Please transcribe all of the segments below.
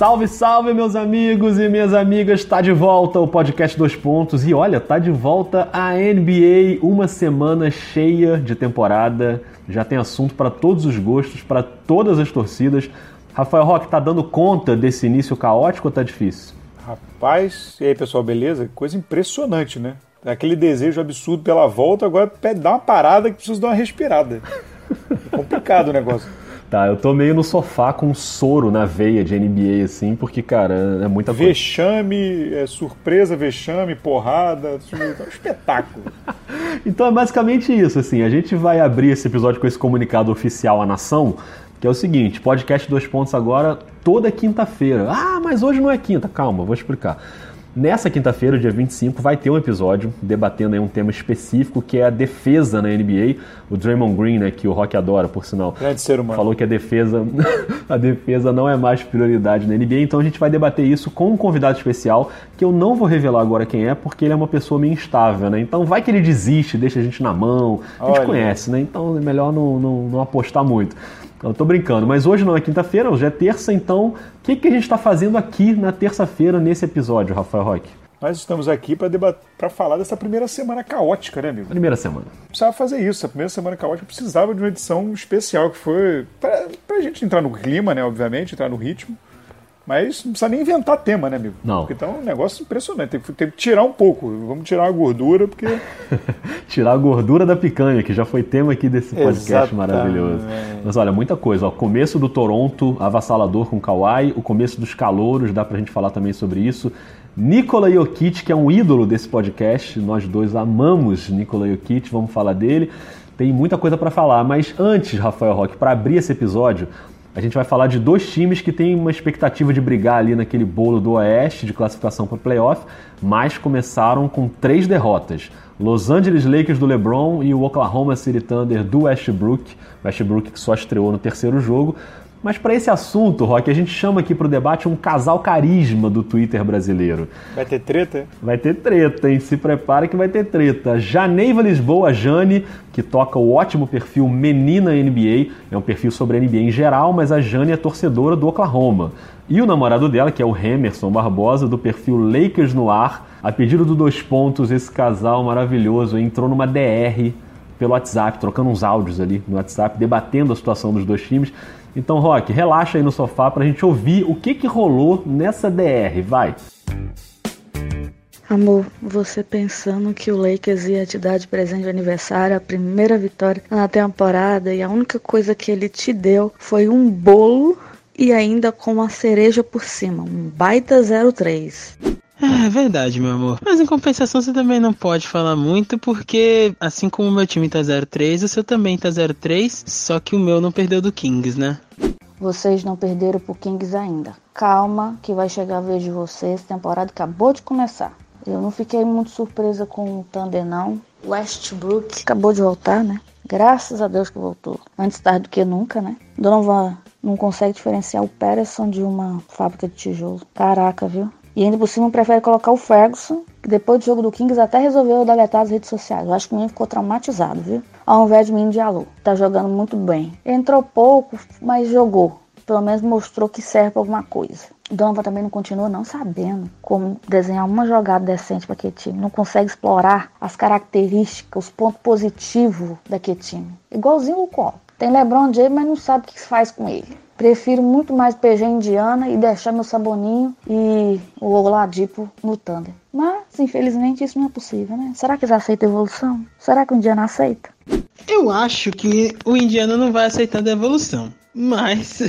Salve, salve, meus amigos e minhas amigas! Tá de volta o podcast Dois Pontos e olha, tá de volta a NBA, uma semana cheia de temporada. Já tem assunto para todos os gostos, para todas as torcidas. Rafael Roque, tá dando conta desse início caótico ou tá difícil? Rapaz, e aí pessoal, beleza? Coisa impressionante, né? Aquele desejo absurdo pela volta, agora dá uma parada que precisa dar uma respirada. É complicado o negócio. Tá, eu tô meio no sofá com um soro na veia de NBA, assim, porque, cara, é muita coisa. Vexame, é, surpresa, vexame, porrada, é um espetáculo. então é basicamente isso, assim, a gente vai abrir esse episódio com esse comunicado oficial à nação, que é o seguinte, podcast dois pontos agora toda quinta-feira. Ah, mas hoje não é quinta, calma, vou explicar. Nessa quinta-feira, dia 25, vai ter um episódio debatendo um tema específico que é a defesa na NBA. O Draymond Green, né, que o Rock adora, por sinal, Grande ser humano. falou que a defesa, a defesa não é mais prioridade na NBA. Então a gente vai debater isso com um convidado especial que eu não vou revelar agora quem é, porque ele é uma pessoa meio instável, né? Então vai que ele desiste, deixa a gente na mão. A gente Olha. conhece, né? Então é melhor não, não, não apostar muito. Eu tô brincando, mas hoje não é quinta-feira, hoje é terça, então o que, que a gente está fazendo aqui na terça-feira nesse episódio, Rafael Roque? Nós estamos aqui para falar dessa primeira semana caótica, né, amigo? Primeira semana. Precisava fazer isso. A primeira semana caótica precisava de uma edição especial, que foi para a gente entrar no clima, né, obviamente, entrar no ritmo. Mas não precisa nem inventar tema, né, amigo? Não. Porque então é um negócio impressionante. Tem que, tem que tirar um pouco. Vamos tirar a gordura, porque. tirar a gordura da picanha, que já foi tema aqui desse podcast Exatamente. maravilhoso. Mas olha, muita coisa. Ó, começo do Toronto, avassalador com Kawhi. O começo dos calouros, dá pra gente falar também sobre isso. Nikola Jokic, que é um ídolo desse podcast. Nós dois amamos Nikola Jokic, vamos falar dele. Tem muita coisa para falar, mas antes, Rafael Roque, para abrir esse episódio, a gente vai falar de dois times que têm uma expectativa de brigar ali naquele bolo do Oeste de classificação para o playoff, mas começaram com três derrotas. Los Angeles Lakers do LeBron e o Oklahoma City Thunder do Westbrook. Westbrook que só estreou no terceiro jogo. Mas para esse assunto, Rock, a gente chama aqui para o debate um casal carisma do Twitter brasileiro. Vai ter treta? Vai ter treta, hein? Se prepara que vai ter treta. Janeiva Lisboa Jane, que toca o ótimo perfil Menina NBA, é um perfil sobre a NBA em geral, mas a Jane é torcedora do Oklahoma. E o namorado dela, que é o Emerson Barbosa, do perfil Lakers no Ar, a pedido do Dois Pontos, esse casal maravilhoso entrou numa DR pelo WhatsApp, trocando uns áudios ali no WhatsApp, debatendo a situação dos dois times. Então, Rock, relaxa aí no sofá pra gente ouvir o que que rolou nessa DR, vai. Amor, você pensando que o Lakers ia te dar de presente de aniversário a primeira vitória na temporada e a única coisa que ele te deu foi um bolo e ainda com uma cereja por cima, um baita 03. É, verdade, meu amor. Mas em compensação você também não pode falar muito, porque assim como o meu time tá 0-3, o seu também tá 0-3, só que o meu não perdeu do Kings, né? Vocês não perderam pro Kings ainda. Calma, que vai chegar a vez de vocês. Temporada acabou de começar. Eu não fiquei muito surpresa com o Thunder, não. Westbrook acabou de voltar, né? Graças a Deus que voltou. Antes tarde do que nunca, né? Donovan não consegue diferenciar o Peterson de uma fábrica de tijolo. Caraca, viu? E ainda por cima prefere colocar o Ferguson, que depois do jogo do Kings até resolveu deletar as redes sociais. Eu acho que o menino ficou traumatizado, viu? Ao invés de menino de alô. Tá jogando muito bem. Entrou pouco, mas jogou. Pelo menos mostrou que serve pra alguma coisa. Donovan também não continua não sabendo como desenhar uma jogada decente para aquele time. Não consegue explorar as características, os pontos positivos daquele time. Igualzinho o Luco. Tem LeBron James, mas não sabe o que se faz com ele. Prefiro muito mais PG Indiana e deixar meu Saboninho e o Oladipo no Thunder. Mas, infelizmente, isso não é possível, né? Será que eles aceitam evolução? Será que o Indiana aceita? Eu acho que o Indiana não vai aceitando a evolução. Mas.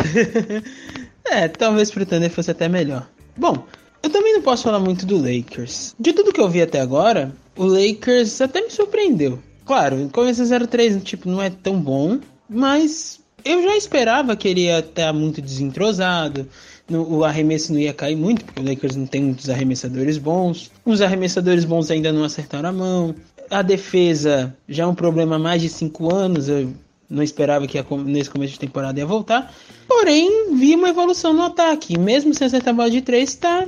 é, talvez pro Thunder fosse até melhor. Bom, eu também não posso falar muito do Lakers. De tudo que eu vi até agora, o Lakers até me surpreendeu. Claro, começo 0-3, tipo, não é tão bom, mas eu já esperava que ele ia estar muito desentrosado, o arremesso não ia cair muito, porque o Lakers não tem muitos arremessadores bons. Os arremessadores bons ainda não acertaram a mão. A defesa já é um problema há mais de cinco anos. Eu não esperava que nesse começo de temporada ia voltar. Porém, vi uma evolução no ataque. Mesmo sem acertar a bola de três, está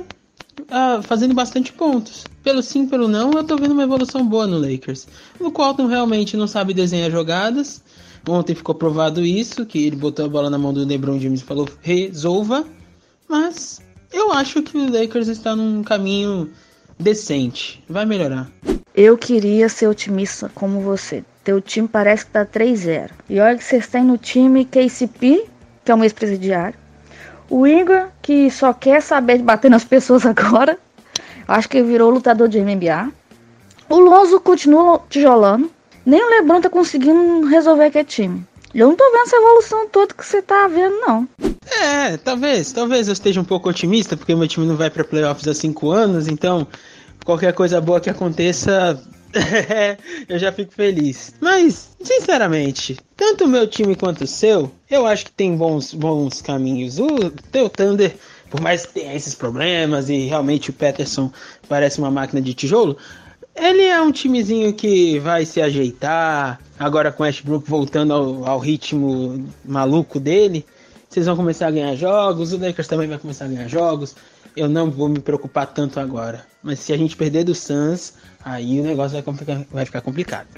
ah, fazendo bastante pontos. Pelo sim, pelo não, eu tô vendo uma evolução boa no Lakers. O Colton realmente não sabe desenhar jogadas. Ontem ficou provado isso, que ele botou a bola na mão do LeBron James e falou resolva. Mas eu acho que o Lakers está num caminho decente. Vai melhorar. Eu queria ser otimista como você. Teu time parece que tá 3-0. E olha que vocês têm no time KCP, que é um ex-presidiário. O Ingram, que só quer saber de bater nas pessoas agora. Acho que virou lutador de MMA. O Lonzo continua tijolando. Nem o Lebron tá conseguindo resolver aquele time. Eu não tô vendo essa evolução toda que você tá vendo, não. É, talvez, talvez eu esteja um pouco otimista, porque meu time não vai para playoffs há cinco anos, então qualquer coisa boa que aconteça, eu já fico feliz. Mas, sinceramente, tanto o meu time quanto o seu, eu acho que tem bons, bons caminhos. O teu Thunder, por mais que tenha esses problemas e realmente o Peterson parece uma máquina de tijolo, ele é um timezinho que vai se ajeitar. Agora com Ashbrook voltando ao, ao ritmo maluco dele, vocês vão começar a ganhar jogos. O Lakers também vai começar a ganhar jogos. Eu não vou me preocupar tanto agora. Mas se a gente perder do Suns, aí o negócio vai, vai ficar complicado.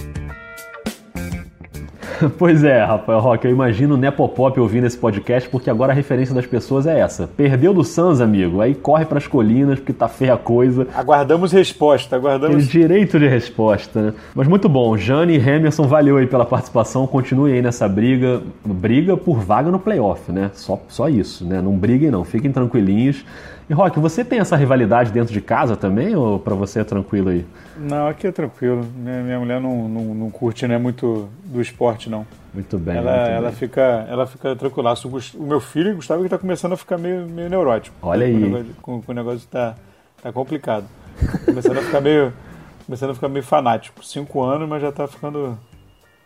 Pois é, Rafael Roque, eu imagino o Nepopop ouvindo esse podcast, porque agora a referência das pessoas é essa. Perdeu do Sans, amigo, aí corre para as colinas, porque tá feia a coisa. Aguardamos resposta, aguardamos... Tem direito de resposta, né? Mas muito bom, Jane e Emerson, valeu aí pela participação, continue aí nessa briga, briga por vaga no playoff, né? Só, só isso, né? Não briguem não, fiquem tranquilinhos. E Rock, você tem essa rivalidade dentro de casa também ou para você é tranquilo aí? Não, aqui é tranquilo. Minha mulher não, não, não curte né, muito do esporte, não. Muito bem. Ela, muito ela, bem. Fica, ela fica tranquila. O meu filho, Gustavo, que está começando a ficar meio, meio neurótico. Olha aí. Com o negócio, com, com o negócio tá, tá complicado. Começando a ficar meio. Começando a ficar meio fanático. Cinco anos, mas já está ficando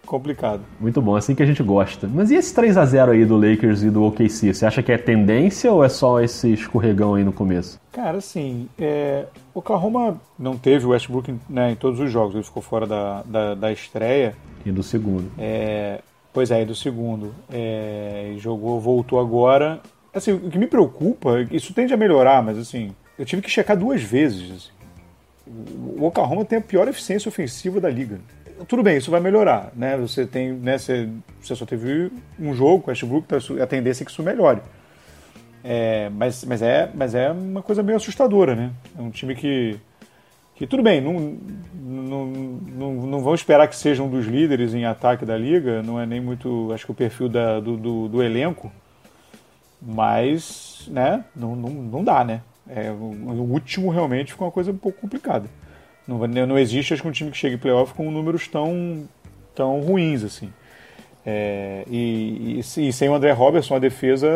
complicado. Muito bom, assim que a gente gosta. Mas e esse 3 a 0 aí do Lakers e do OKC? Você acha que é tendência ou é só esse escorregão aí no começo? Cara, assim, é... o Oklahoma não teve o Westbrook né, em todos os jogos, ele ficou fora da, da, da estreia. E do segundo. É... Pois é, e do segundo. É... Jogou, voltou agora. Assim, o que me preocupa, isso tende a melhorar, mas assim, eu tive que checar duas vezes. Assim. O Oklahoma tem a pior eficiência ofensiva da liga tudo bem, isso vai melhorar, né? Você tem, né? Você, você só teve um jogo com Westbrook, tá, a tendência é que isso melhore. É, mas, mas, é, mas é uma coisa meio assustadora, né? É um time que, que tudo bem, não, não, não, não vão esperar que seja um dos líderes em ataque da liga, não é nem muito, acho que o perfil da, do, do, do elenco, mas, né? Não, não, não dá, né? É, o último realmente ficou uma coisa um pouco complicada. Não, não existe, acho que um time que chegue em playoff com números tão, tão ruins, assim. É, e, e, e, sem o André Robertson, a defesa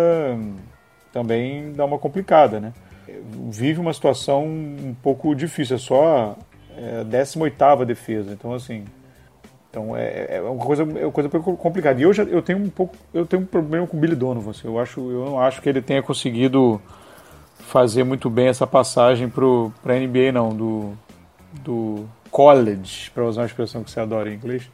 também dá uma complicada, né? Vive uma situação um pouco difícil, é só é, a 18 defesa, então assim... Então é, é, uma coisa, é uma coisa complicada. E eu, já, eu tenho um pouco, eu tenho um problema com o Billy Donovan. Assim, eu acho, eu não acho que ele tenha conseguido fazer muito bem essa passagem para a NBA não, do, do college, para usar uma expressão que você adora em inglês,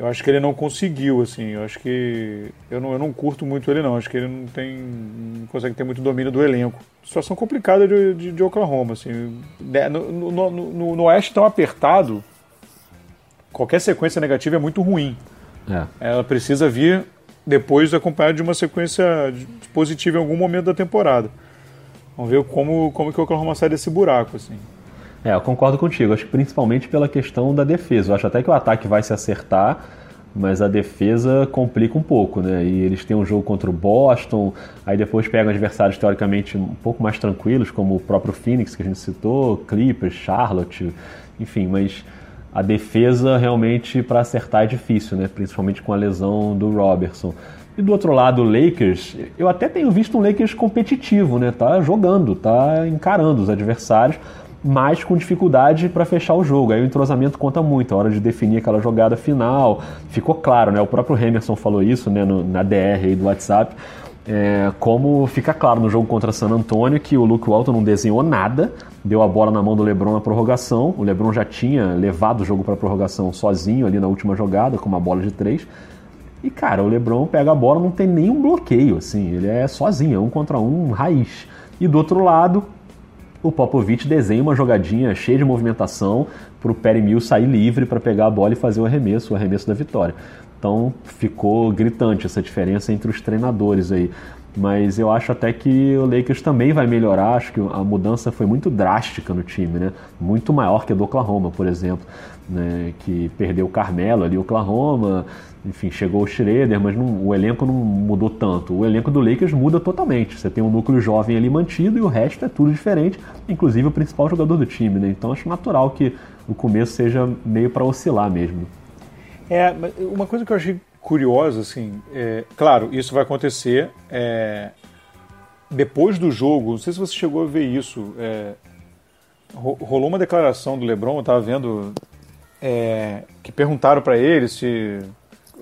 eu acho que ele não conseguiu, assim. Eu acho que. Eu não, eu não curto muito ele, não. Acho que ele não tem. não consegue ter muito domínio do elenco. Situação complicada de, de, de Oklahoma, assim. Né, no, no, no, no Oeste tão apertado, qualquer sequência negativa é muito ruim. É. Ela precisa vir depois acompanhada de uma sequência positiva em algum momento da temporada. Vamos ver como, como que o Oklahoma sai desse buraco, assim. É, eu concordo contigo. Acho que principalmente pela questão da defesa. Eu acho até que o ataque vai se acertar, mas a defesa complica um pouco, né? E eles têm um jogo contra o Boston, aí depois pegam adversários teoricamente um pouco mais tranquilos, como o próprio Phoenix que a gente citou, Clippers, Charlotte, enfim, mas a defesa realmente para acertar é difícil, né? Principalmente com a lesão do Robertson. E do outro lado, o Lakers, eu até tenho visto um Lakers competitivo, né? Tá jogando, tá encarando os adversários mas com dificuldade para fechar o jogo. Aí o entrosamento conta muito, a hora de definir aquela jogada final. Ficou claro, né? O próprio Emerson falou isso né, no, na DR aí do WhatsApp. É, como fica claro no jogo contra San Antonio que o Luke Walton não desenhou nada, deu a bola na mão do LeBron na prorrogação. O LeBron já tinha levado o jogo para prorrogação sozinho ali na última jogada com uma bola de três. E cara, o LeBron pega a bola, não tem nenhum bloqueio, assim, ele é sozinho, é um contra um, raiz. E do outro lado, o Popovich desenha uma jogadinha cheia de movimentação para o Perry Mills sair livre para pegar a bola e fazer o arremesso, o arremesso da vitória. Então ficou gritante essa diferença entre os treinadores aí. Mas eu acho até que o Lakers também vai melhorar. Acho que a mudança foi muito drástica no time, né? Muito maior que a do Oklahoma, por exemplo, né? que perdeu o Carmelo ali, Oklahoma. Enfim, chegou o Schroeder, mas não, o elenco não mudou tanto. O elenco do Lakers muda totalmente. Você tem um núcleo jovem ali mantido e o resto é tudo diferente, inclusive o principal jogador do time, né? Então acho natural que o começo seja meio para oscilar mesmo. É, uma coisa que eu achei curiosa, assim, é, claro, isso vai acontecer é, depois do jogo. Não sei se você chegou a ver isso. É, rolou uma declaração do LeBron, eu estava vendo é, que perguntaram para ele se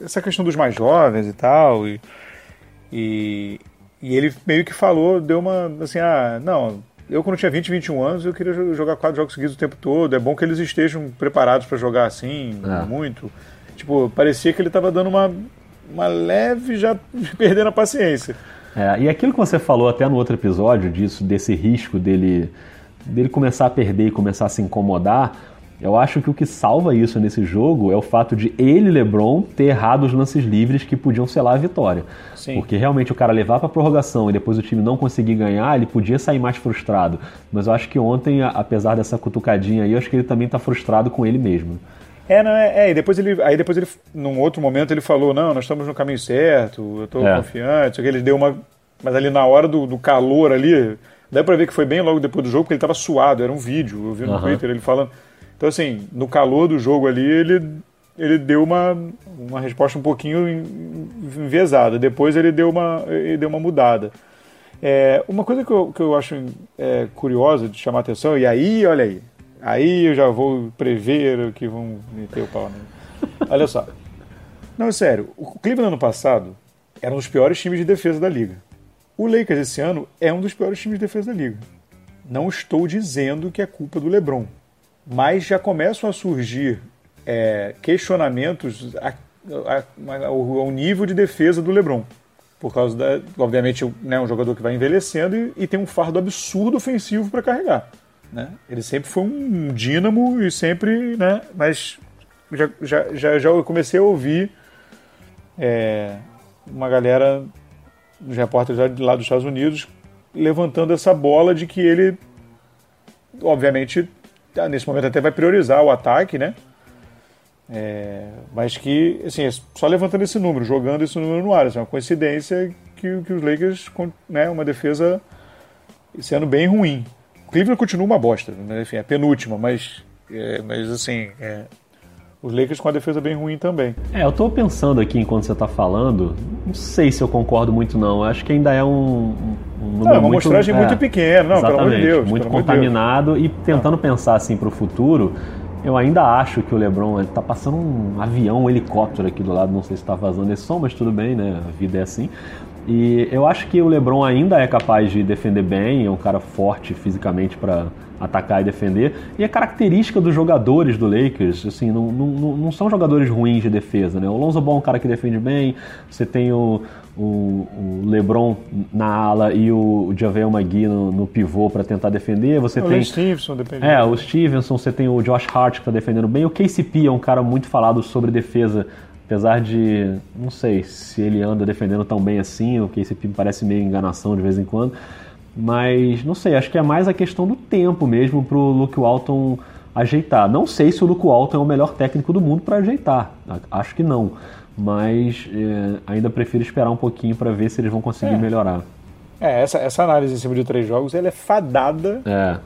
essa questão dos mais jovens e tal e, e, e ele meio que falou, deu uma assim, ah, não, eu quando tinha 20, 21 anos, eu queria jogar quatro jogos seguidos o tempo todo. É bom que eles estejam preparados para jogar assim, é. muito. Tipo, parecia que ele estava dando uma, uma leve, já perdendo a paciência. É, e aquilo que você falou até no outro episódio, disso, desse risco dele, dele começar a perder e começar a se incomodar, eu acho que o que salva isso nesse jogo é o fato de ele, LeBron, ter errado os lances livres que podiam selar a vitória. Sim. Porque realmente o cara levar para prorrogação e depois o time não conseguir ganhar, ele podia sair mais frustrado. Mas eu acho que ontem, apesar dessa cutucadinha aí, eu acho que ele também está frustrado com ele mesmo. É, não, é, é, e depois ele, aí depois ele, num outro momento ele falou, não, nós estamos no caminho certo, eu estou é. confiante, que ele deu uma, mas ali na hora do, do calor ali, dá para ver que foi bem logo depois do jogo, porque ele estava suado, era um vídeo, eu vi no uhum. Twitter ele falando, então assim, no calor do jogo ali, ele, ele deu uma, uma resposta um pouquinho enviesada, depois ele deu uma, ele deu uma mudada. É, uma coisa que eu, que eu acho é, curiosa de chamar atenção, e aí, olha aí, Aí eu já vou prever que vão meter o pau nele. Olha só. Não, sério. O Cleveland ano passado era um dos piores times de defesa da liga. O Lakers esse ano é um dos piores times de defesa da liga. Não estou dizendo que é culpa do LeBron, mas já começam a surgir é, questionamentos a, a, a, ao, nível de defesa do LeBron. Por causa da, obviamente, né, um jogador que vai envelhecendo e, e tem um fardo absurdo ofensivo para carregar. Né? Ele sempre foi um dínamo e sempre, né? Mas já, já, já, já comecei a ouvir é, uma galera, os repórteres lá, dos Estados Unidos, levantando essa bola de que ele, obviamente, nesse momento até vai priorizar o ataque, né? É, mas que, assim, é só levantando esse número, jogando esse número no ar. Assim, é uma coincidência que, que os Lakers, né, uma defesa sendo bem ruim. Cleveland continua uma bosta, né? enfim, é penúltima, mas, é, mas assim, é, os Lakers com a defesa bem ruim também. É, eu estou pensando aqui enquanto você está falando, não sei se eu concordo muito não, acho que ainda é um, um número não, é uma muito, mostragem é, muito pequena, não, pelo amor de Deus. Muito contaminado Deus. e tentando não. pensar assim para o futuro, eu ainda acho que o LeBron está passando um avião, um helicóptero aqui do lado, não sei se está vazando esse som, mas tudo bem, né? A vida é assim. E eu acho que o LeBron ainda é capaz de defender bem, é um cara forte fisicamente para atacar e defender. E a característica dos jogadores do Lakers, assim, não, não, não são jogadores ruins de defesa, né? O Lonzo Ball é um cara que defende bem, você tem o, o, o LeBron na ala e o Javel McGee no, no pivô para tentar defender. Você o tem o Stevenson depende. É, o Stevenson, você tem o Josh Hart que está defendendo bem. O KCP é um cara muito falado sobre defesa Apesar de, não sei se ele anda defendendo tão bem assim, o que esse me parece meio enganação de vez em quando. Mas, não sei, acho que é mais a questão do tempo mesmo para o Luke Walton ajeitar. Não sei se o Luke Walton é o melhor técnico do mundo para ajeitar. Acho que não. Mas é, ainda prefiro esperar um pouquinho para ver se eles vão conseguir é. melhorar. É, essa, essa análise em cima de três jogos, ela é fadada. É.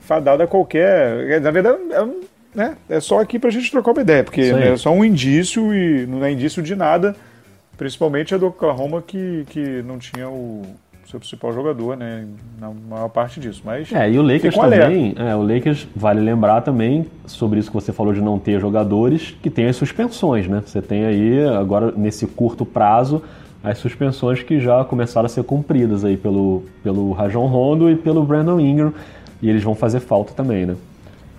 Fadada a qualquer. Na verdade, é um né? É só aqui para a gente trocar uma ideia, porque é só um indício e não é indício de nada, principalmente a do Oklahoma que, que não tinha o seu principal jogador, né? Na maior parte disso. Mas é, e o Lakers também, é, o Lakers vale lembrar também sobre isso que você falou de não ter jogadores, que tem as suspensões, né? Você tem aí agora nesse curto prazo as suspensões que já começaram a ser cumpridas aí pelo pelo Rajon Rondo e pelo Brandon Ingram, e eles vão fazer falta também, né?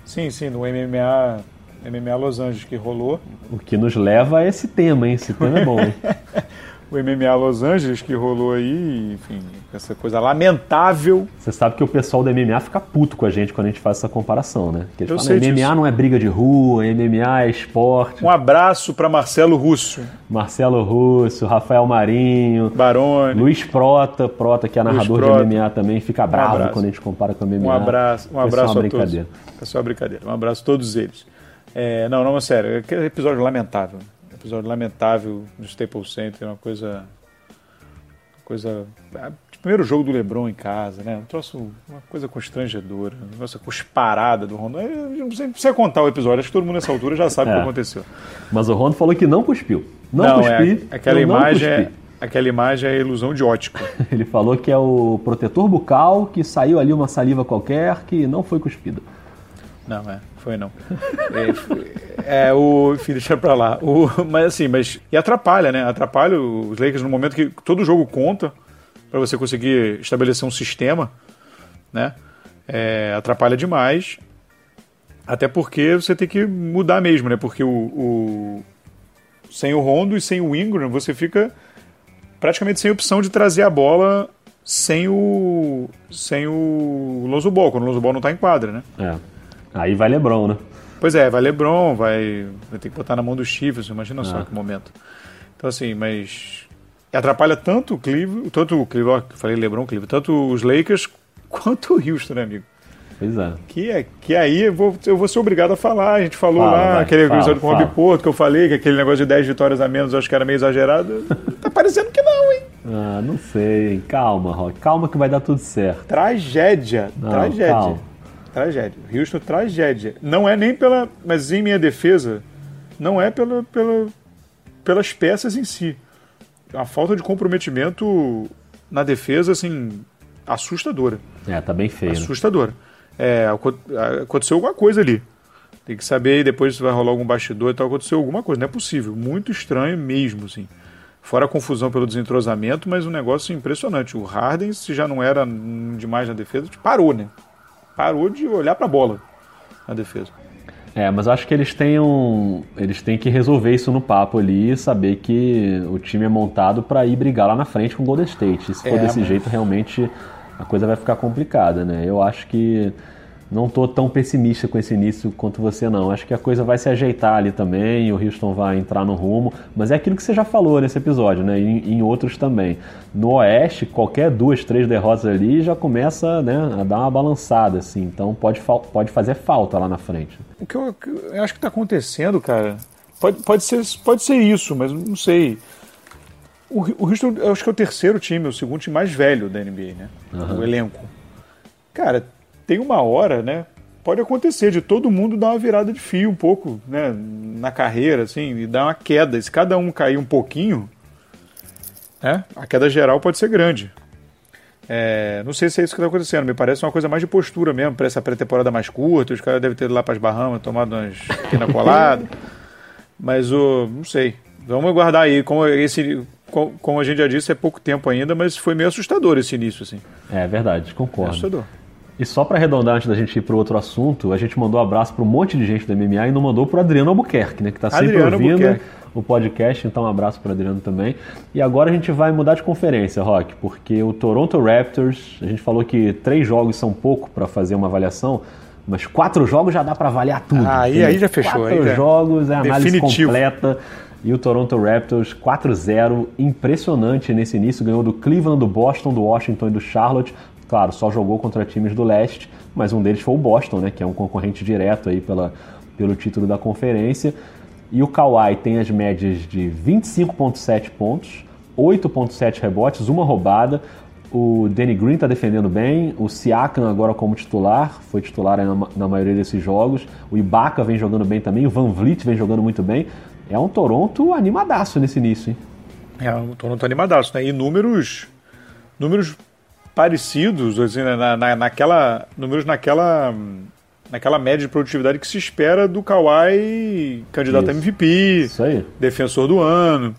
Sim, sim, no MMA, MMA Los Angeles que rolou. O que nos leva a esse tema, hein? Esse tema é bom, hein? o MMA Los Angeles que rolou aí, enfim, essa coisa lamentável. Você sabe que o pessoal do MMA fica puto com a gente quando a gente faz essa comparação, né? Que Eu sei MMA disso. não é briga de rua, MMA é esporte. Um abraço para Marcelo Russo, Marcelo Russo, Rafael Marinho, Barone. Luiz Prota, Prota que é narrador Prota. de MMA também, fica bravo abraço. quando a gente compara com o MMA. Um abraço, um só abraço uma a brincadeira. todos. É só uma brincadeira. Um abraço a todos eles. É, não, não, mas sério, aquele episódio lamentável. Episódio lamentável do Staples Center, uma coisa. Coisa. ah, Primeiro jogo do Lebron em casa, né? Um troço, uma coisa constrangedora. Um negócio cusparada do Rondo. Não precisa, não contar o episódio, acho que todo mundo nessa altura já sabe o É. que aconteceu. Mas o Rondo falou que não cuspiu. Não, cuspi. é, aquela eu não imagem é, cuspi. aquela imagem é ilusão de ótica. Ele falou que é o protetor bucal, que saiu ali uma saliva qualquer, que não foi cuspida. Não, é, foi não. É, é, o, enfim, deixa pra lá. O, mas assim, mas. E atrapalha, né? Atrapalha os Lakers no momento que todo jogo conta pra você conseguir estabelecer um sistema, né? É, atrapalha demais. Até porque você tem que mudar mesmo, né? Porque o, o- sem o Rondo e sem o Ingram, você fica praticamente sem opção de trazer a bola sem o sem o Lonzo Ball, quando o Lonzo Ball não tá em quadra, né? É. Aí vai Lebron, né? Pois é, vai LeBron, vai, vai ter que botar na mão dos Chiefs, imagina só Ah. que momento. Então assim, mas atrapalha tanto o Cleveland, tanto o Cleveland, falei LeBron, Cleveland, tanto os Lakers quanto o Houston, né, amigo? Pois é. Que, é, que aí eu vou, eu vou ser obrigado a falar. A gente falou Fala, lá, vai, aquele fala, episódio com o. Rob Porto, que eu falei, que aquele negócio de 10 vitórias a menos eu acho que era meio exagerado. tá parecendo que não, hein? Ah, não sei. Calma, Rock. Calma que vai dar tudo certo. Tragédia, Não, tragédia. calma. Tragédia. Houston, tragédia. Não é nem pela. Mas em minha defesa, não é pela, pela, pelas peças em si. A falta de comprometimento na defesa, assim, assustadora. É, tá bem feio. né? Assustadora. É, aco- aconteceu alguma coisa ali. Tem que saber aí depois se vai rolar algum bastidor e tal. Aconteceu alguma coisa. Não é possível. Muito estranho mesmo, assim. Fora a confusão pelo desentrosamento, mas um negócio impressionante. O Harden, se já não era demais na defesa, parou, né? Parou de olhar pra bola na defesa. É, mas acho que eles têm um, eles têm que resolver isso no papo ali e saber que o time é montado para ir brigar lá na frente com o Golden State. Se for É, desse mas- jeito, realmente a coisa vai ficar complicada, né? Eu acho que não tô tão pessimista com esse início quanto você não. Acho que a coisa vai se ajeitar ali também, o Houston vai entrar no rumo, mas é aquilo que você já falou nesse episódio, né? E em, outros também. No Oeste, qualquer duas, três derrotas ali já começa, né, a dar uma balançada assim. Então pode, pode fazer falta lá na frente. O que eu, eu acho que está acontecendo, cara, pode, pode, ser, pode ser isso, mas não sei. O, o Houston, eu acho que é o terceiro time, o segundo time mais velho da NBA, né? O elenco. Cara, tem uma hora, né? Pode acontecer de todo mundo dar uma virada de fio um pouco, né? Na carreira, assim, e dar uma queda. Se cada um cair um pouquinho, né? A queda geral pode ser grande. É, não sei se é isso que está acontecendo. Me parece uma coisa mais de postura mesmo, para essa pré-temporada mais curta. Os caras devem ter ido lá para as Bahamas, tomado umas pina colada. Mas o. não sei. Vamos aguardar aí. Como, esse, co- como a gente já disse, é pouco tempo ainda, mas foi meio assustador esse início, assim. É verdade, É concordo. assustador. E só para arredondar antes da gente ir para outro assunto, a gente mandou um abraço para um monte de gente do MMA e não mandou para Adriano Albuquerque, né, que está sempre ouvindo o podcast, então um abraço para Adriano também. E agora a gente vai mudar de conferência, Rock, porque o Toronto Raptors, a gente falou que três jogos são pouco para fazer uma avaliação, mas quatro jogos já dá para avaliar tudo. Ah, aí- entendeu? aí já fechou, Quatro já- jogos é a análise Definitivo. completa. E o Toronto Raptors 4-0, impressionante nesse início, ganhou do Cleveland, do Boston, do Washington e do Charlotte. Claro, só jogou contra times do leste, mas um deles foi o Boston, né, que é um concorrente direto aí pela, pelo título da conferência. E o Kawhi tem as médias de 25,7 pontos, 8,7 rebotes, uma roubada. O Danny Green está defendendo bem. O Siakam agora como titular, foi titular na, na maioria desses jogos. O Ibaka vem jogando bem também. O Van Vliet vem jogando muito bem. É um Toronto animadaço nesse início, hein? É, o Toronto animadaço, né? E números, números parecidos, assim, né, na, na, naquela, números naquela, naquela média de produtividade que se espera do Kawhi candidato a Isso. MVP, Isso defensor do ano,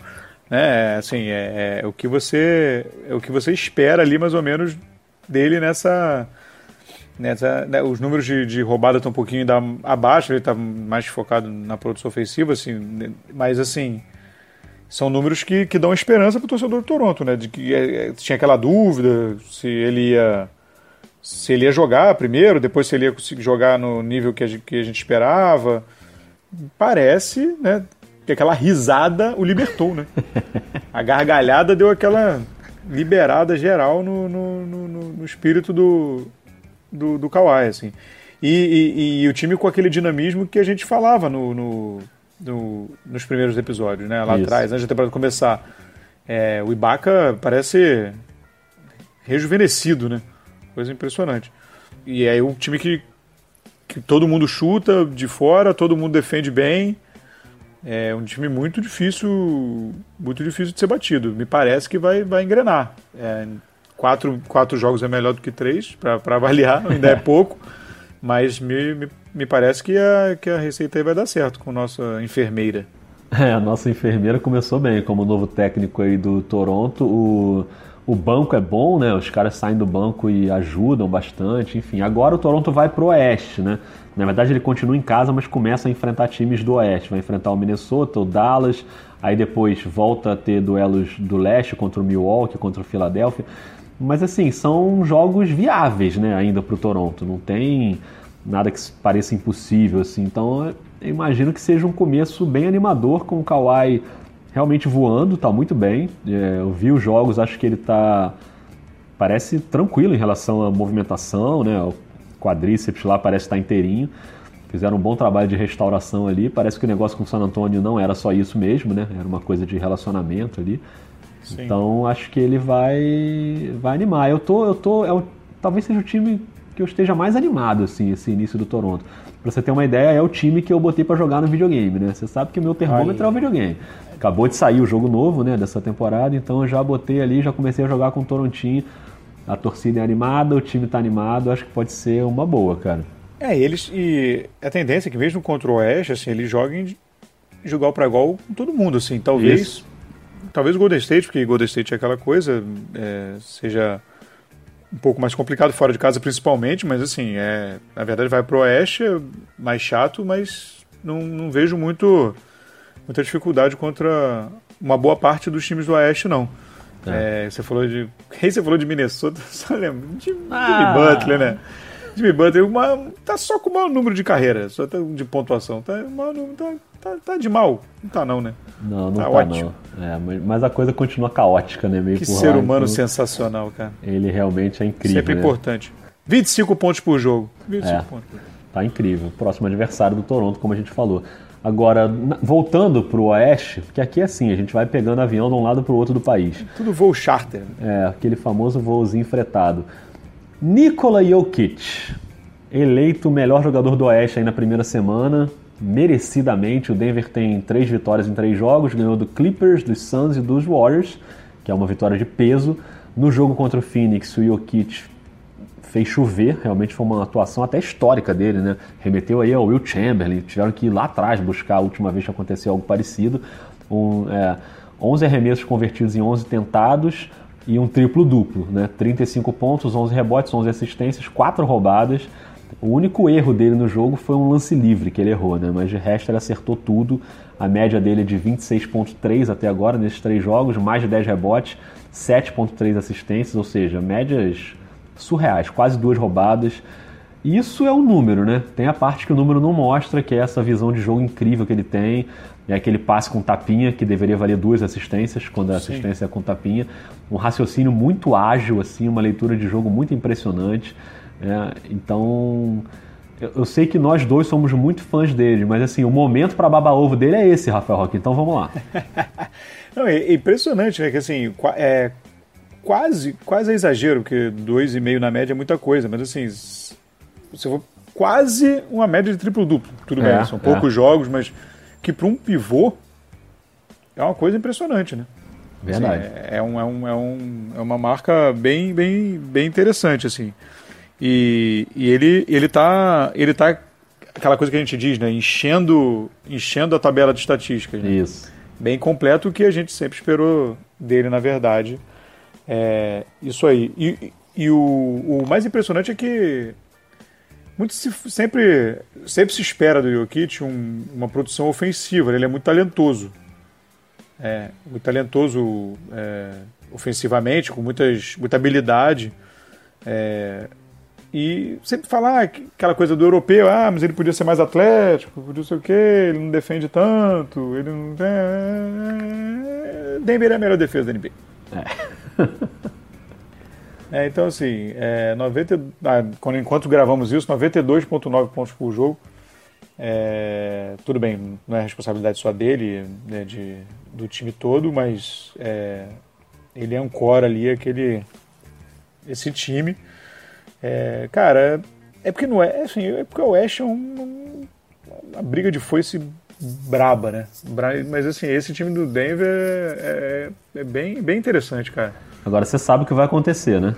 né? Assim, é, é o que você, é o que você espera ali mais ou menos dele nessa nessa, né, os números de, de roubada estão um pouquinho da, abaixo, ele está mais focado na produção ofensiva, assim, né, mas assim, são números que, que dão esperança para o torcedor do Toronto, né? De que é, é, tinha aquela dúvida se ele ia se ele ia jogar primeiro, depois se ele ia conseguir jogar no nível que a gente, que a gente esperava. Parece, né? Que aquela risada o libertou, né? A gargalhada deu aquela liberada geral no, no, no, no espírito do, do, do Kawhi, assim. E, e, e, o time com aquele dinamismo que a gente falava no, no, no nos primeiros episódios, né? Lá Isso. atrás, antes da temporada começar. É, o Ibaka parece rejuvenescido, né? Coisa impressionante. E é um time que, que todo mundo chuta de fora, todo mundo defende bem. É um time muito difícil, muito difícil de ser batido. Me parece que vai, vai engrenar. É, quatro, quatro jogos é melhor do que três, para avaliar, ainda é pouco. Mas me, me, me, parece que a, que a receita aí vai dar certo com nossa enfermeira. É, a nossa enfermeira começou bem como novo técnico aí do Toronto. O, o banco é bom, né? Os caras saem do banco e ajudam bastante. Enfim, agora o Toronto vai pro Oeste, né? Na verdade, ele continua em casa, mas começa a enfrentar times do Oeste. Vai enfrentar o Minnesota, o Dallas, aí depois volta a ter duelos do Leste contra o Milwaukee, contra o Philadelphia. Mas assim, são jogos viáveis, né, ainda para o Toronto. Não tem nada que pareça impossível, assim. Então, eu imagino que seja um começo bem animador com o Kawhi realmente voando, tá muito bem. É, eu vi os jogos, acho que ele tá parece tranquilo em relação à movimentação, né? O quadríceps lá parece estar tá inteirinho. Fizeram um bom trabalho de restauração ali. Parece que o negócio com o San Antonio não era só isso mesmo, né? Era uma coisa de relacionamento ali. Sim. Então acho que ele vai vai animar. Eu tô, eu tô, é o, talvez seja o time que eu esteja mais animado assim esse início do Toronto. Pra você ter uma ideia, é o time que eu botei para jogar no videogame, né? Você sabe que o meu termômetro Aí. é o videogame. Acabou de sair o jogo novo, né, dessa temporada, então eu já botei ali, já comecei a jogar com o Torontinho. A torcida é animada, o time tá animado, acho que pode ser uma boa, cara. É, eles e a tendência é que mesmo contra o Oeste, assim, eles joguem de igual para igual com todo mundo, assim, talvez Isso talvez o Golden State, porque Golden State é aquela coisa, é, seja um pouco mais complicado fora de casa principalmente, mas assim, é, na verdade vai pro Oeste, é mais chato, mas não, não vejo muito muita dificuldade contra uma boa parte dos times do Oeste, não. É. É, você falou de. Quem você falou de Minnesota? Só lembro. De ah. Jimmy Butler, né? Jimmy Butler uma, tá só com o maior número de carreira, só tá de pontuação. Tá, tá, tá, tá de mal. Não tá, não, né? Não, não tá, tá ótimo. não. É, mas a coisa continua caótica, né? Meio que ser lá, humano então, sensacional, cara. Ele realmente é incrível. Sempre né? importante. 25 pontos por jogo. 25 é, pontos. Tá incrível. Próximo adversário do Toronto, como a gente falou. Agora, voltando para o oeste, que aqui é assim, a gente vai pegando avião de um lado para o outro do país. Tudo voo charter. É, aquele famoso voozinho fretado. Nikola Jokic, eleito o melhor jogador do oeste aí na primeira semana, merecidamente. O Denver tem três vitórias em três jogos, ganhou do Clippers, dos Suns e dos Warriors, que é uma vitória de peso. No jogo contra o Phoenix, o Jokic fez chover, realmente foi uma atuação até histórica dele, né? Remeteu aí ao Will Chamberlain, tiveram que ir lá atrás buscar a última vez que aconteceu algo parecido. Um, é, 11 arremessos convertidos em 11 tentados e um triplo-duplo, né? 35 pontos, 11 rebotes, 11 assistências, 4 roubadas. O único erro dele no jogo foi um lance livre que ele errou, né? Mas de resto ele acertou tudo. A média dele é de 26.3 até agora nesses três jogos, mais de 10 rebotes, 7.3 assistências, ou seja, médias surreais, quase duas roubadas. Isso é um número, né? Tem a parte que o número não mostra, que é essa visão de jogo incrível que ele tem. É aquele passe com tapinha, que deveria valer duas assistências, quando a assistência Sim. é com tapinha. Um raciocínio muito ágil, assim, uma leitura de jogo muito impressionante. É, então, eu, eu, sei que nós dois somos muito fãs dele, mas assim, o momento para babar ovo dele é esse, Rafael Roque. Então vamos lá. Não, é, impressionante, né? Que assim, é, quase, quase é exagero, porque dois e meio na média é muita coisa, mas assim, se for quase uma média de triplo-duplo. Tudo é, bem, são poucos é. jogos, mas que para um pivô é uma coisa impressionante, né? Verdade. Assim, é, é, um, é, um, é, um, é uma marca bem, bem, bem interessante, assim. E, e ele, ele tá. Ele tá aquela coisa que a gente diz, né? Enchendo, enchendo a tabela de estatísticas. Né? Isso. Bem completo o que a gente sempre esperou dele, na verdade. É, isso aí. E, e o, o mais impressionante é que muito se, sempre, sempre se espera do Jokic um, uma produção ofensiva. Ele é muito talentoso. é, muito talentoso é, ofensivamente, com muitas, muita habilidade. É, e sempre falar ah, aquela coisa do europeu, ah, mas ele podia ser mais atlético, podia ser o quê, ele não defende tanto, ele não. É... Denver é a melhor defesa da NBA. É. é então, assim, é, 90, ah, quando, enquanto gravamos isso, 92,9 pontos por jogo. É, tudo bem, não é responsabilidade só dele, né, de, do time todo, mas é, ele ancora ali aquele, esse time. É, cara, é porque não é, assim, é porque o Oeste é um, uma briga de foice braba, né? Mas assim, esse time do Denver é, é, é bem, bem interessante, cara. Agora você sabe o que vai acontecer, né?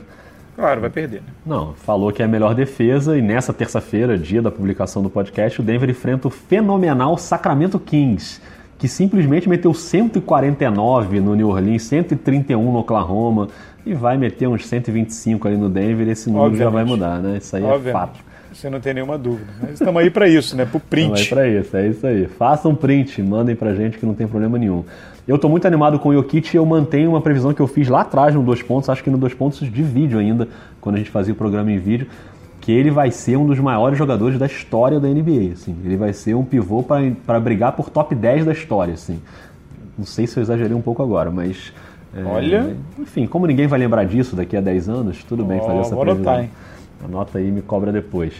Claro, vai perder. Né? Não, falou que é a melhor defesa e nessa terça-feira, dia da publicação do podcast, o Denver enfrenta o fenomenal Sacramento Kings, que simplesmente meteu 149 no New Orleans, 131 no Oklahoma, e vai meter uns 125 ali no Denver, esse número Obviamente. já vai mudar, né? Isso aí é Obviamente. é fato. Você não tem nenhuma dúvida. Mas estamos aí para isso, né? Pro print. Estamos aí para isso, é isso aí. Façam print, mandem pra gente que não tem problema nenhum. Eu estou muito animado com o Jokic e eu mantenho uma previsão que eu fiz lá atrás no Dois Pontos, acho que no Dois Pontos de vídeo ainda, quando a gente fazia o programa em vídeo, que ele vai ser um dos maiores jogadores da história da NBA, assim. Ele vai ser um pivô para brigar por top 10 da história, assim. Não sei se eu exagerei um pouco agora, mas é, Olha. Enfim, como ninguém vai lembrar disso daqui a 10 anos, tudo bem fazer essa previsão. Anotar, hein? Anota aí e me cobra depois.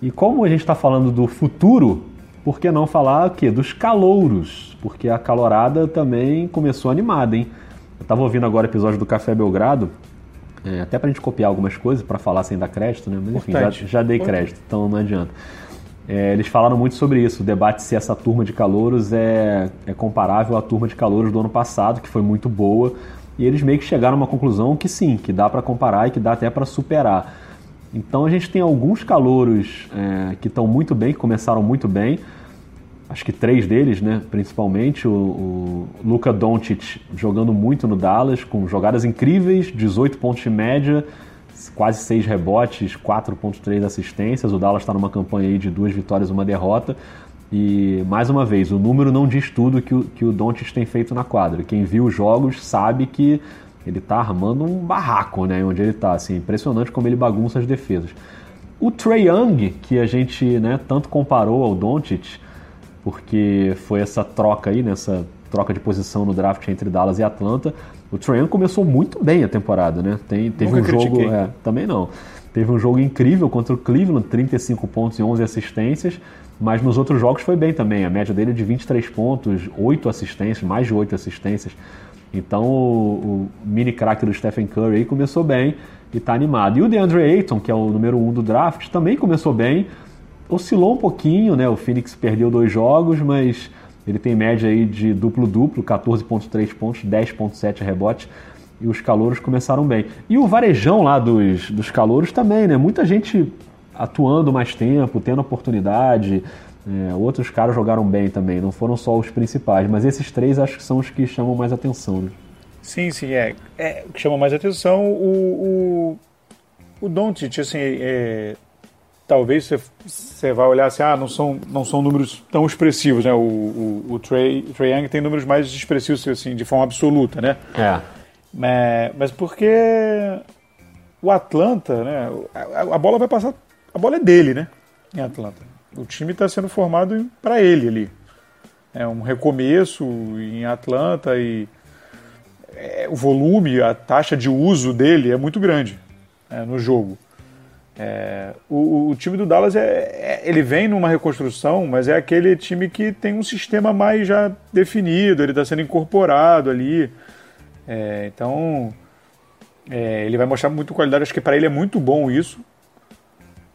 E como a gente está falando do futuro, por que não falar o quê? dos calouros? Porque a calorada também começou animada, hein? Eu estava ouvindo agora o episódio do Café Belgrado, é, até para a gente copiar algumas coisas para falar sem dar crédito, né? Mas enfim, já, já, dei crédito, então não adianta. É, eles falaram muito sobre isso, o debate se essa turma de calouros é, é comparável à turma de calouros do ano passado, que foi muito boa, e eles meio que chegaram a uma conclusão que sim, que dá para comparar e que dá até para superar. Então a gente tem alguns calouros é, que estão muito bem, que começaram muito bem, acho que três deles, né, principalmente, o, o Luka Doncic jogando muito no Dallas, com jogadas incríveis, 18 pontos de média, quase 6 rebotes, 4.3 assistências. O Dallas está numa campanha aí de duas vitórias e uma derrota. E, mais uma vez, o número não diz tudo que o, que o Doncic tem feito na quadra. Quem viu os jogos sabe que ele está armando um barraco, né, onde ele está. Assim, impressionante como ele bagunça as defesas. O Trey Young, que a gente né, tanto comparou ao Doncic, porque foi essa troca aí, nessa troca de posição no draft entre Dallas e Atlanta, o Trae começou muito bem a temporada, né? Tem, teve Nunca um jogo. É, também não. Teve um jogo incrível contra o Cleveland, 35 pontos e 11 assistências, mas nos outros jogos foi bem também. A média dele é de 23 pontos, 8 assistências, mais de 8 assistências. Então o, o mini craque do Stephen Curry aí começou bem e está animado. E o DeAndre Ayton, que é o número 1 um do draft, também começou bem. Oscilou um pouquinho, né? O Phoenix perdeu dois jogos, mas ele tem média aí de duplo-duplo, 14,3 pontos, 10,7 rebotes. E os calouros começaram bem. E o varejão lá dos, dos calouros também, né? Muita gente atuando mais tempo, tendo oportunidade. É, outros caras jogaram bem também, não foram só os principais, mas esses três acho que são os que chamam mais atenção. Né? Sim, sim, é. é o que chama mais atenção o, o, o Doncic, assim, é, talvez você vai olhar assim, ah, não são, não são números tão expressivos, né? O, o, o Trey, Trey Young tem números mais expressivos, assim, de forma absoluta, né? É. Mas, mas porque o Atlanta, né? A, a, bola vai passar, a bola é dele, né? Em Atlanta. O time está sendo formado para ele ali. É um recomeço em Atlanta e é, o volume, a taxa de uso dele é muito grande é, no jogo. É, o, o, time do Dallas é, é, ele vem numa reconstrução, mas é aquele time que tem um sistema mais já definido, ele está sendo incorporado ali. É, então é, ele vai mostrar muito qualidade. Acho que para ele é muito bom isso,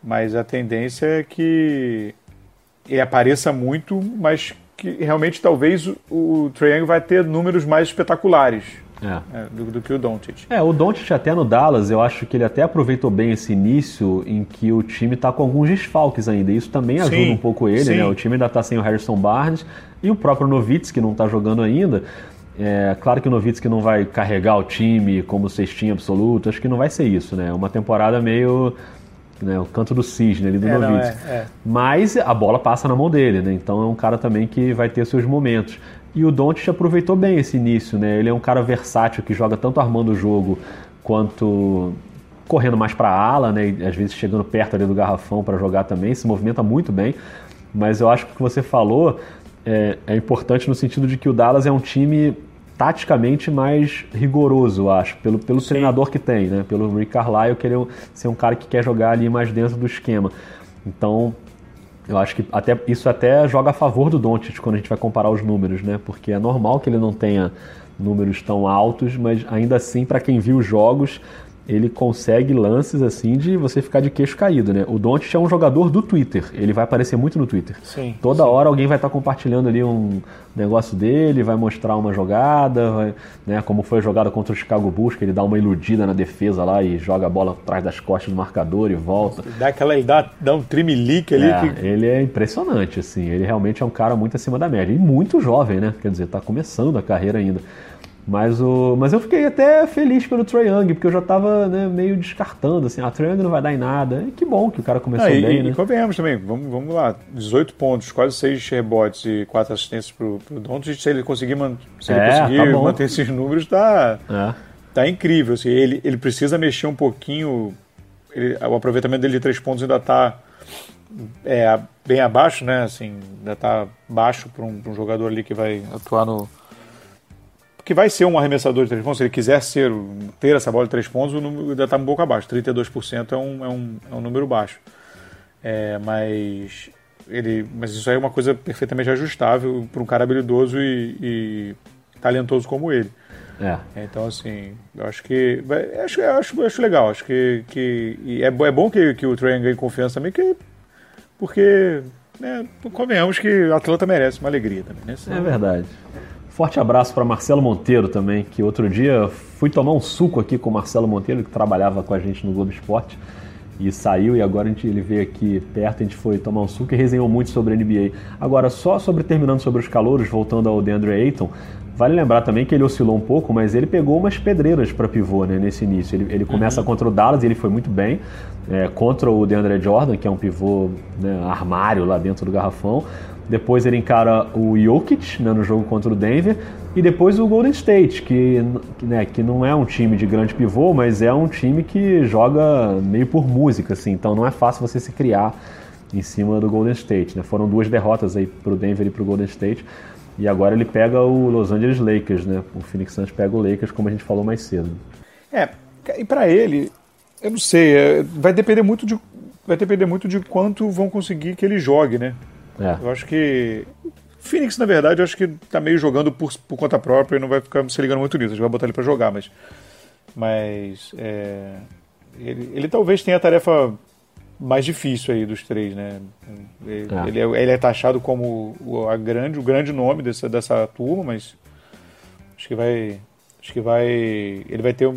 mas a tendência é que ele apareça muito, mas que realmente talvez o, o Triangle vai ter números mais espetaculares. É. É, do, do, que o Doncic. É, o Doncic até no Dallas, eu acho que ele até aproveitou bem esse início em que o time está com alguns desfalques ainda. Isso também ajuda sim, um pouco ele, sim. né? O time ainda está sem o Harrison Barnes e o próprio Novitz, que não está jogando ainda. É, claro que o Novitz não vai carregar o time como cestinha absoluto, acho que não vai ser isso, né? Uma temporada meio né, o canto do cisne ali do é. É, é. Mas a bola passa na mão dele, né? Então é um cara também que vai ter seus momentos. E o Doncic aproveitou bem esse início, né? Ele é um cara versátil que joga tanto armando o jogo quanto correndo mais para a ala, né? E às vezes chegando perto ali do garrafão para jogar também, se movimenta muito bem. Mas eu acho que o que você falou é, é importante no sentido de que o Dallas é um time taticamente mais rigoroso, acho, pelo, pelo treinador que tem, né? Pelo Rick Carlisle querer ser um cara que quer jogar ali mais dentro do esquema. Então, eu acho que até isso até joga a favor do Doncic quando a gente vai comparar os números, né? Porque é normal que ele não tenha números tão altos, mas ainda assim, para quem viu os jogos, ele consegue lances assim de você ficar de queixo caído, né? O Doncic é um jogador do Twitter, ele vai aparecer muito no Twitter. Sim, Toda sim. hora alguém vai estar compartilhando ali um negócio dele, vai mostrar uma jogada, vai, né? Como foi a jogada contra o Chicago Bulls, que ele dá uma iludida na defesa lá e joga a bola atrás das costas do marcador e volta. Dá aquela, ele dá, dá um trimelique ali. É, que... Ele é impressionante, assim. Ele realmente é um cara muito acima da média e muito jovem, né? Quer dizer, está começando a carreira ainda. Mas, o, mas eu fiquei até feliz pelo Trae Young, porque eu já estava né, meio descartando, assim, a ah, Trae Young não vai dar em nada. E que bom que o cara começou ah, e, bem, e, né? E convenhamos também, vamos, vamos lá, 18 pontos, quase 6 rebotes e 4 assistências pro, pro Doncic, se ele conseguir, man, se é, ele conseguir tá manter esses números, tá, é. tá incrível. Assim, ele, ele precisa mexer um pouquinho, ele, o aproveitamento dele de 3 pontos ainda tá é, bem abaixo, né? Assim, ainda tá baixo para um, um jogador ali que vai atuar no que vai ser um arremessador de três pontos, se ele quiser ser, ter essa bola de três pontos, o número ainda está um pouco abaixo. 32% é um, é, um, é um número baixo. É, mas, ele, mas isso aí é uma coisa perfeitamente ajustável para um cara habilidoso e, e, talentoso como ele. É. Então, assim, eu acho que. Vai, acho, acho, acho legal. Acho que. que é, é bom que, que o Trae ganhe confiança também, que, porque. Né, convenhamos que o Atlanta merece uma alegria também, né? É verdade. Forte abraço para Marcelo Monteiro também, que outro dia fui tomar um suco aqui com o Marcelo Monteiro, que trabalhava com a gente no Globo Esporte, e saiu, e agora a gente, ele veio aqui perto, a gente foi tomar um suco e resenhou muito sobre a NBA. Agora, só sobre terminando sobre os calouros, voltando ao DeAndre Ayton, vale lembrar também que ele oscilou um pouco, mas ele pegou umas pedreiras para pivô né, nesse início. Ele, ele começa uhum. contra o Dallas e ele foi muito bem, é, contra o DeAndre Jordan, que é um pivô né, armário lá dentro do garrafão. Depois ele encara o Jokic né, no jogo contra o Denver. E depois o Golden State, que, né, que não é um time de grande pivô, mas é um time que joga meio por música, assim. Então não é fácil você se criar em cima do Golden State. Né? Foram duas derrotas aí para o Denver e para o Golden State. E agora ele pega o Los Angeles Lakers, né? O Phoenix Suns pega o Lakers, como a gente falou mais cedo. É, e para ele, eu não sei, é, vai depender muito de vai depender muito de quanto vão conseguir que ele jogue, né? É. Eu acho que. Phoenix, na verdade, eu acho que tá meio jogando por, por conta própria e não vai ficar se ligando muito nisso. A gente vai botar ele para jogar, mas. Mas. É, ele, ele talvez tenha a tarefa mais difícil aí dos três, né? Ele é, ele é, ele é taxado como o, a grande, o grande nome dessa, dessa turma, mas acho que vai, acho que vai, ele vai ter,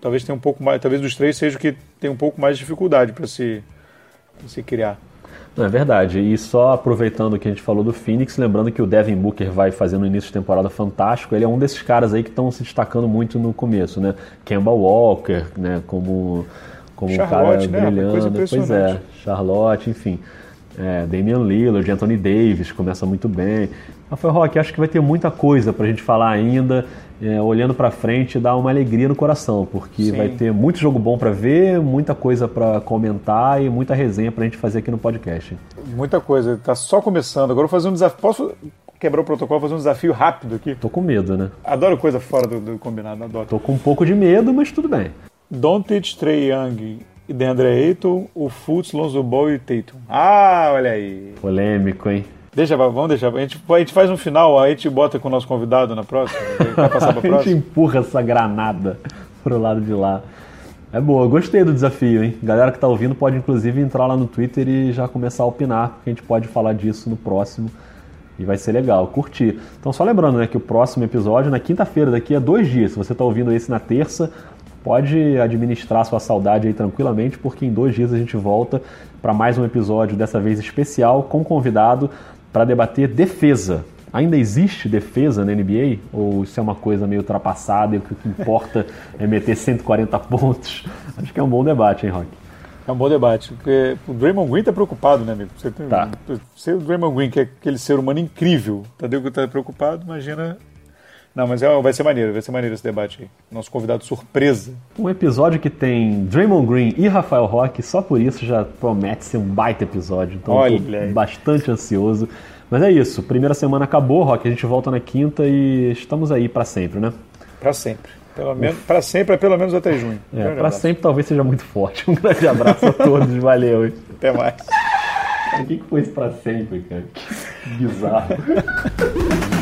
talvez tenha um pouco mais, talvez dos três seja o que tem um pouco mais de dificuldade para se, se criar. Não, é verdade. E só aproveitando o que a gente falou do Phoenix, lembrando que o Devin Booker vai fazer no início de temporada fantástico. Ele é um desses caras aí que estão se destacando muito no começo, né? Kemba Walker, né? Como, como Charlotte, um cara né? brilhando. Pois é, Charlotte, enfim. É, Damian Lillard, Anthony Davis começa muito bem. Rafael Roque, acho que vai ter muita coisa para a gente falar ainda é, olhando para frente dá uma alegria no coração, porque Sim. vai ter muito jogo bom para ver, muita coisa para comentar e muita resenha para a gente fazer aqui no podcast. Muita coisa, está só começando. Agora eu vou fazer um desafio. Posso quebrar o protocolo, fazer um desafio rápido aqui? Tô com medo, né? Adoro coisa fora do, do combinado, adoro. Tô com um pouco de medo, mas tudo bem. Doncic, Trey Young e DeAndre Ayton, o Fultz, Lonzo Ball e Tatum. Ah, olha aí. Polêmico, hein? Deixa, vamos deixar. A gente, a gente faz um final, a gente bota com o nosso convidado na próxima. passar pra próxima. a gente empurra essa granada pro lado de lá. É boa, gostei do desafio, hein? Galera que tá ouvindo pode inclusive entrar lá no Twitter e já começar a opinar, porque a gente pode falar disso no próximo. E vai ser legal, curtir. Então só lembrando, né, que o próximo episódio na quinta-feira, daqui a dois dias. Se você está ouvindo esse na terça, pode administrar sua saudade aí tranquilamente, porque em dois dias a gente volta para mais um episódio, dessa vez especial, com convidado para debater defesa. Ainda existe defesa na NBA? Ou isso é uma coisa meio ultrapassada e o que importa é meter 140 pontos? Acho que é um bom debate, hein, Rock? É um bom debate. Porque o Draymond Green tá preocupado, né, amigo? Você tem, tá. Se o Draymond Green, que é aquele ser humano incrível, Tadeu que tá preocupado, imagina não, mas é, vai ser maneiro, vai ser maneiro esse debate aí. Nosso convidado surpresa. Um episódio que tem Draymond Green e Rafael Roque, só por isso já promete ser um baita episódio. Então Olha, tô bastante ansioso. Mas é isso, primeira semana acabou, Roque, a gente volta na quinta e estamos aí para sempre, né? Para sempre. Pelo menos, para sempre é pelo menos até junho. É, para sempre talvez seja muito forte. Um grande abraço a todos, valeu. Até mais. O que foi isso para sempre, cara? Que bizarro.